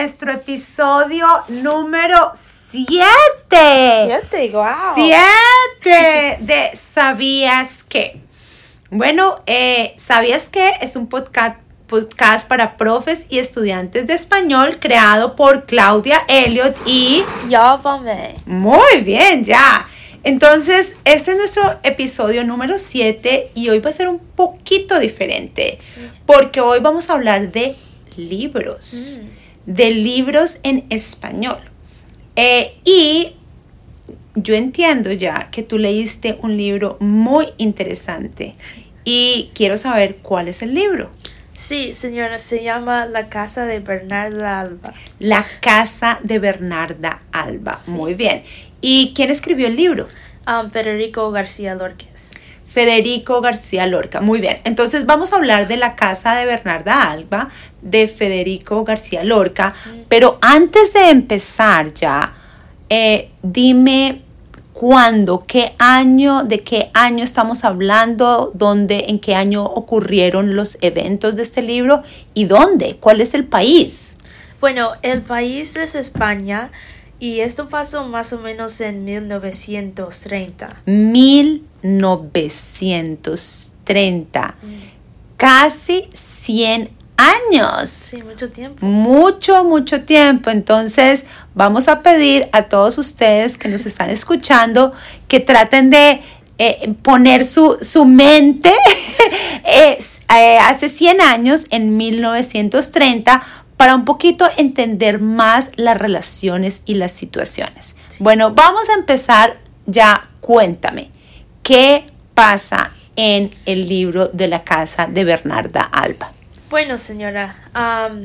nuestro episodio número 7. Siete, wow. 7 de ¿Sabías qué? Bueno, eh, ¿sabías qué? Es un podcast, podcast para profes y estudiantes de español creado por Claudia Elliot y... Llámame. Muy bien, ya. Entonces, este es nuestro episodio número 7 y hoy va a ser un poquito diferente porque hoy vamos a hablar de libros, de libros en español. Eh, y yo entiendo ya que tú leíste un libro muy interesante y quiero saber cuál es el libro. Sí, señora, se llama La Casa de Bernarda Alba. La casa de Bernarda Alba. Muy bien. ¿Y quién escribió el libro? Um, Federico García Lórquez. Federico García Lorca. Muy bien. Entonces vamos a hablar de la casa de Bernarda Alba, de Federico García Lorca. Pero antes de empezar ya, eh, dime cuándo, qué año, de qué año estamos hablando, dónde, en qué año ocurrieron los eventos de este libro y dónde, cuál es el país. Bueno, el país es España y esto pasó más o menos en 1930. 1930. Casi 100 años. Sí, mucho tiempo. Mucho, mucho tiempo. Entonces, vamos a pedir a todos ustedes que nos están escuchando que traten de eh, poner su, su mente es, eh, hace 100 años, en 1930, para un poquito entender más las relaciones y las situaciones. Bueno, vamos a empezar ya. Cuéntame, ¿qué pasa en el libro de la casa de Bernarda Alba? Bueno, señora, um,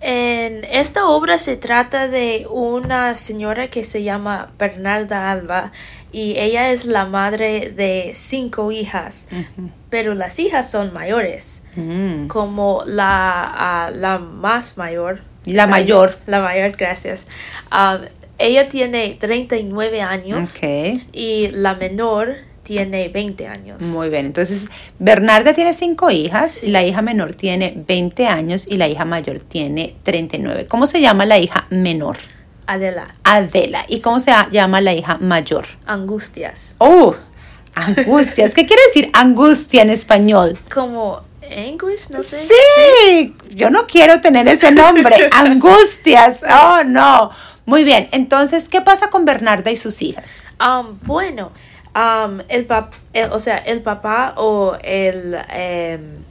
en esta obra se trata de una señora que se llama Bernarda Alba y ella es la madre de cinco hijas, pero las hijas son mayores, Mm. como la, ah, la más mayor. La mayor. La mayor, gracias. Um, ella tiene 39 años y la menor tiene 20 años. Muy bien, entonces Bernarda tiene cinco hijas, Sí. la hija menor tiene 20 años y la hija mayor tiene 39. ¿Cómo se llama la hija menor? Adela, Adela. ¿Y cómo se llama la hija mayor? angustias. Oh, angustias. ¿Qué quiere decir angustia en español? Como anguish, no sé. Sí, yo no quiero tener ese nombre, angustias. Oh, no. Muy bien, entonces, ¿qué pasa con Bernarda y sus hijas? Um, bueno, um, el pap el- o sea, el papá o el... em,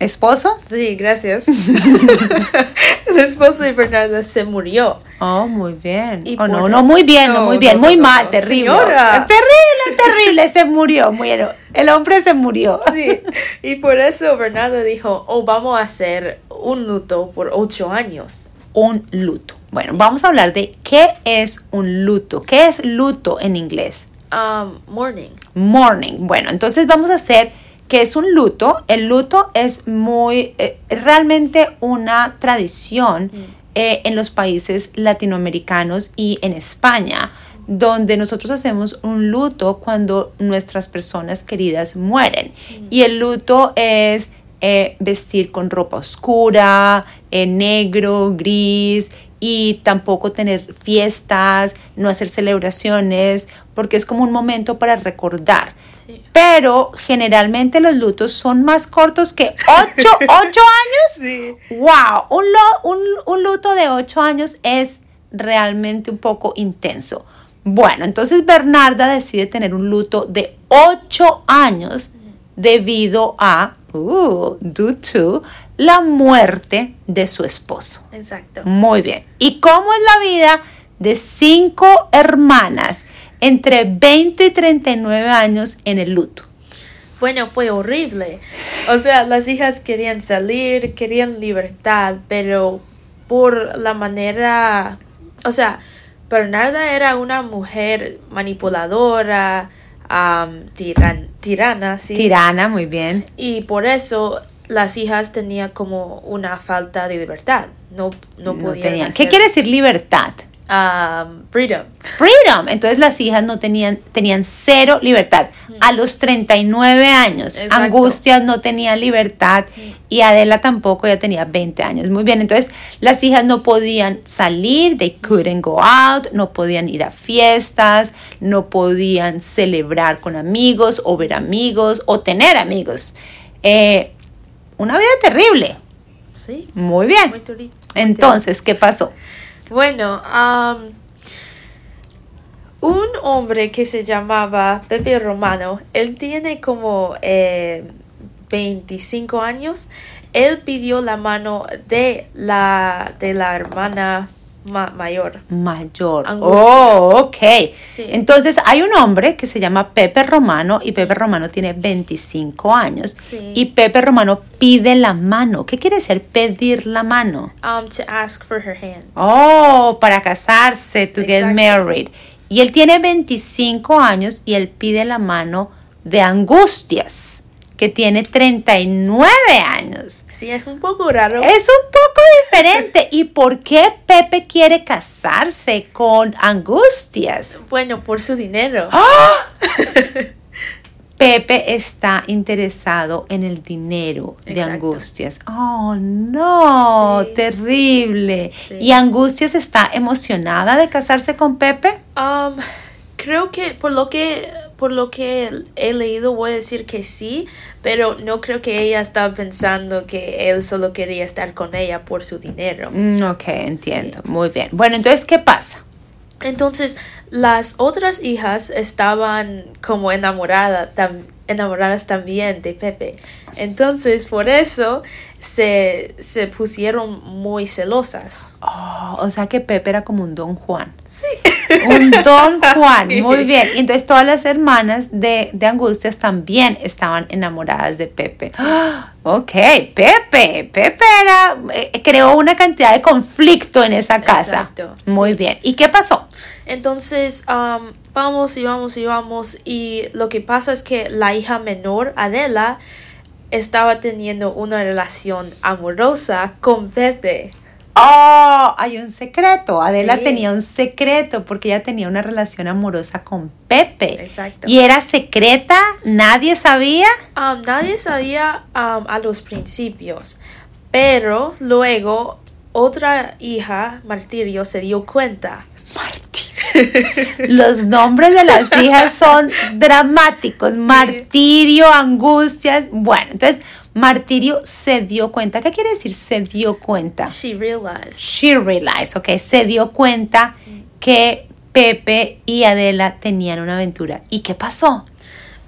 ¿Esposo? sí, gracias. el esposo de Bernarda se murió. Oh, muy bien. Y oh, no, por- no, muy bien, no, No, muy bien, no, muy mal, terrible. Señora. Terrible, terrible, se murió, murió. El hombre se murió. Sí, y por eso Bernarda dijo, oh, vamos a hacer un luto por ocho años. Un luto. Bueno, vamos a hablar de qué es un luto. ¿Qué es luto en inglés? Um, morning. Morning. Bueno, entonces vamos a hacer qué es un luto. El luto es muy, eh, realmente una tradición eh, en los países latinoamericanos y en España, donde nosotros hacemos un luto cuando nuestras personas queridas mueren. Y el luto es eh, vestir con ropa oscura, negro, gris y tampoco tener fiestas, no hacer celebraciones, porque es como un momento para recordar. Sí. Pero generalmente los lutos son más cortos que 8, años. Sí. ¡Wow! Un, lo- un, un luto de 8 años es realmente un poco intenso. Bueno, entonces Bernarda decide tener un luto de 8 años debido a, uh, due to, la muerte de su esposo. Exacto. Muy bien. ¿Y cómo es la vida de cinco hermanas entre 20 y 39 años en el luto? Bueno, fue horrible. O sea, las hijas querían salir, querían libertad, pero por la manera, o sea, Bernarda era una mujer manipuladora, am, tiran- tirana, sí. Tirana, muy bien. Y por eso las hijas tenían como una falta de libertad. No, no No podían. ¿Qué quiere decir libertad? Um, freedom. Freedom. Entonces las hijas no tenían, tenían cero libertad. A los 39 años, Exacto. Angustias no tenía libertad y Adela tampoco, ya tenía 20 años. Muy bien, entonces las hijas no podían salir, they couldn't go out, no podían ir a fiestas, no podían celebrar con amigos o ver amigos o tener amigos. Eh, una vida terrible. Sí. Muy bien. Muy muy Entonces, ¿qué pasó? Bueno, am, un hombre que se llamaba Pepe Romano, él tiene como eh, 25 años, él pidió la mano de la, de la hermana ma- mayor. Mayor. Angustias. Oh, ok. Sí. Entonces hay un hombre que se llama Pepe Romano y Pepe Romano tiene 25 años. Sí. Y Pepe Romano pide la mano. ¿Qué quiere decir pedir la mano? Um, to ask for her hand. Oh, para casarse, to get Exacto. married. Y él tiene 25 años y él pide la mano de Angustias, que tiene 39 años. Sí, es un poco raro. Es un poco diferente. ¿Y por qué Pepe quiere casarse con Angustias? Bueno, por su dinero. ¡Ah! Pepe está interesado en el dinero de. Angustias. Oh, no, Sí. terrible. Sí. ¿Y Angustias está emocionada de casarse con Pepe? Um, creo que por lo que por lo que he leído voy a decir que sí, pero no creo que ella estaba pensando que él solo quería estar con ella por su dinero. Mm, ok, entiendo. Muy bien. Bueno, entonces, ¿qué pasa? Entonces, las otras hijas estaban como enamorada, tam- enamoradas también de Pepe. Entonces, por eso se, se pusieron muy celosas. Oh, o sea que Pepe era como un Don Juan. Sí. Un Don Juan, Sí. muy bien. Y entonces todas las hermanas de, de Angustias también estaban enamoradas de Pepe. ¡Ah! Ok, Pepe. Pepe era, eh, creó una cantidad de conflicto en esa casa. Exacto, Muy sí. bien. ¿Y qué pasó? Entonces, um, vamos y vamos y vamos. Y lo que pasa es que la hija menor, Adela, estaba teniendo una relación amorosa con Pepe. Oh, hay un secreto. Adela Sí. tenía un secreto porque ella tenía una relación amorosa con Pepe. Exacto. ¿Y era secreta? ¿Nadie sabía? Um, nadie sabía um, a los principios, pero luego otra hija, Martirio, se dio cuenta. Los nombres de las hijas son dramáticos. Martirio, angustias. Bueno, entonces Martirio se dio cuenta. ¿Qué quiere decir se dio cuenta? She realized. She realized, ok, se dio cuenta que Pepe y Adela tenían una aventura. ¿Y qué pasó?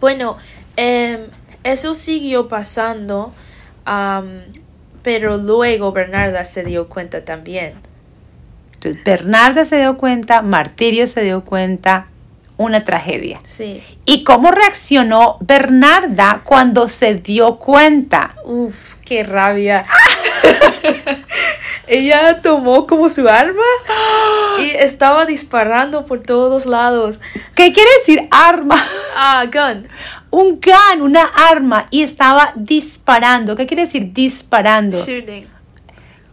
Bueno, em, eso siguió pasando, pero luego Bernarda se dio cuenta también. Entonces, Bernarda se dio cuenta, Martirio se dio cuenta, una tragedia. Sí. ¿Y cómo reaccionó Bernarda cuando se dio cuenta? Uf, qué rabia. Ella tomó como su arma y estaba disparando por todos lados. ¿Qué quiere decir arma? Ah, gun. Un gun, una arma, y estaba disparando. ¿Qué quiere decir disparando? Shooting.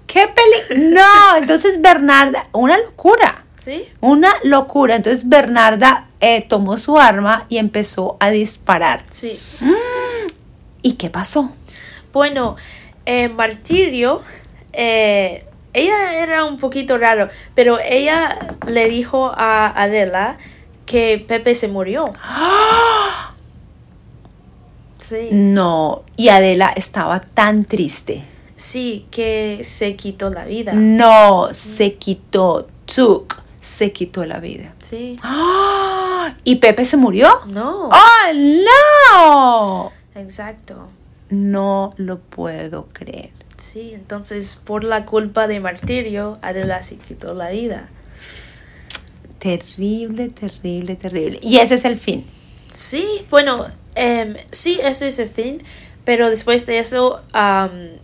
¿Qué peli? No, entonces Bernarda, una locura. ¿Sí? Una locura. Entonces Bernarda eh, tomó su arma y empezó a disparar. Sí. ¿Y qué pasó? Bueno, eh, Martirio, eh, ella era un poquito raro, pero ella le dijo a Adela que Pepe se murió. Sí. No, y Adela estaba tan triste. Sí, que se quitó la vida. No, se quitó, took, se quitó la vida. Sí. ¡Ah! ¿Y Pepe se murió? No. ¡Oh, no! Exacto. No lo puedo creer. Sí, entonces por la culpa de Martirio, Adela se quitó la vida. Terrible, terrible, terrible. Y ese es el fin. Sí, bueno, em, sí, ese es el fin, pero después de eso, am,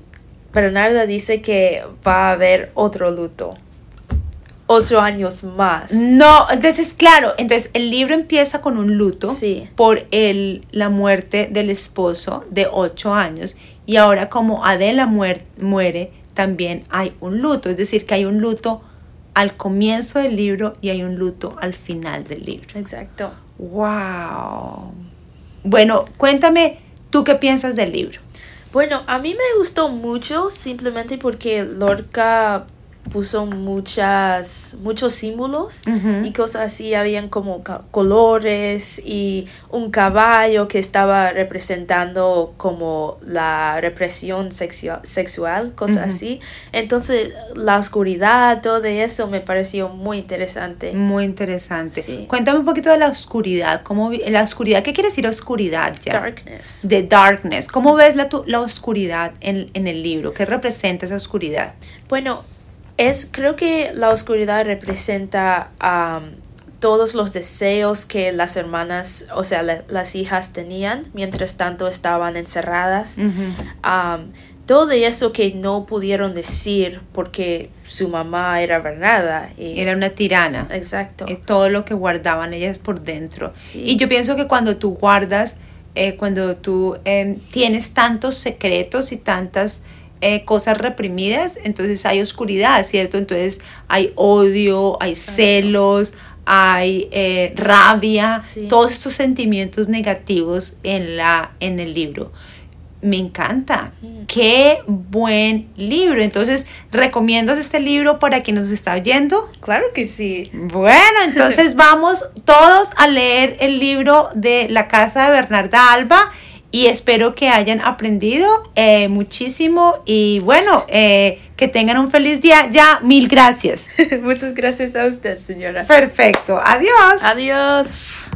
Bernarda dice que va a haber otro luto. Ocho años más. No, entonces, claro, entonces el libro empieza con un luto Sí. por el, la muerte del esposo de ocho años y ahora como Adela muer- muere, también hay un luto, es decir, que hay un luto al comienzo del libro y hay un luto al final del libro. Exacto. ¡Wow! Bueno, cuéntame, ¿tú qué piensas del libro? Bueno, a mí me gustó mucho simplemente porque Lorca puso muchas muchos símbolos y cosas así habían como colores y un caballo que estaba representando como la represión sexua- sexual cosas así entonces la oscuridad todo eso me pareció muy interesante Muy interesante. Sí. Cuéntame un poquito de la oscuridad. ¿Cómo la oscuridad? ¿Qué quiere decir oscuridad ya? darkness The darkness. ¿Cómo ves la, tu- la oscuridad en, en el libro? ¿Qué representa esa oscuridad? Bueno, es creo que la oscuridad representa am, todos los deseos que las hermanas, o sea, la- las hijas tenían mientras tanto estaban encerradas. Am, todo eso que no pudieron decir porque su mamá era Bernarda. Y, Era una tirana. Exacto. Eh, todo lo que guardaban ellas por dentro. Sí. Y yo pienso que cuando tú guardas, eh, cuando tú em, tienes tantos secretos y tantas eh, cosas reprimidas, entonces hay oscuridad, ¿cierto? Entonces hay odio, hay celos, hay eh, rabia, Sí. todos estos sentimientos negativos en, la, en el libro. Me encanta. Mm. Qué buen libro. Entonces, ¿recomiendas este libro para quien nos está oyendo? Claro que sí. Bueno, entonces vamos todos a leer el libro de La Casa de Bernarda Alba y espero que hayan aprendido eh, muchísimo y bueno, eh, que tengan un feliz día. Ya, mil gracias. Muchas gracias a usted, señora. Perfecto. Adiós. Adiós.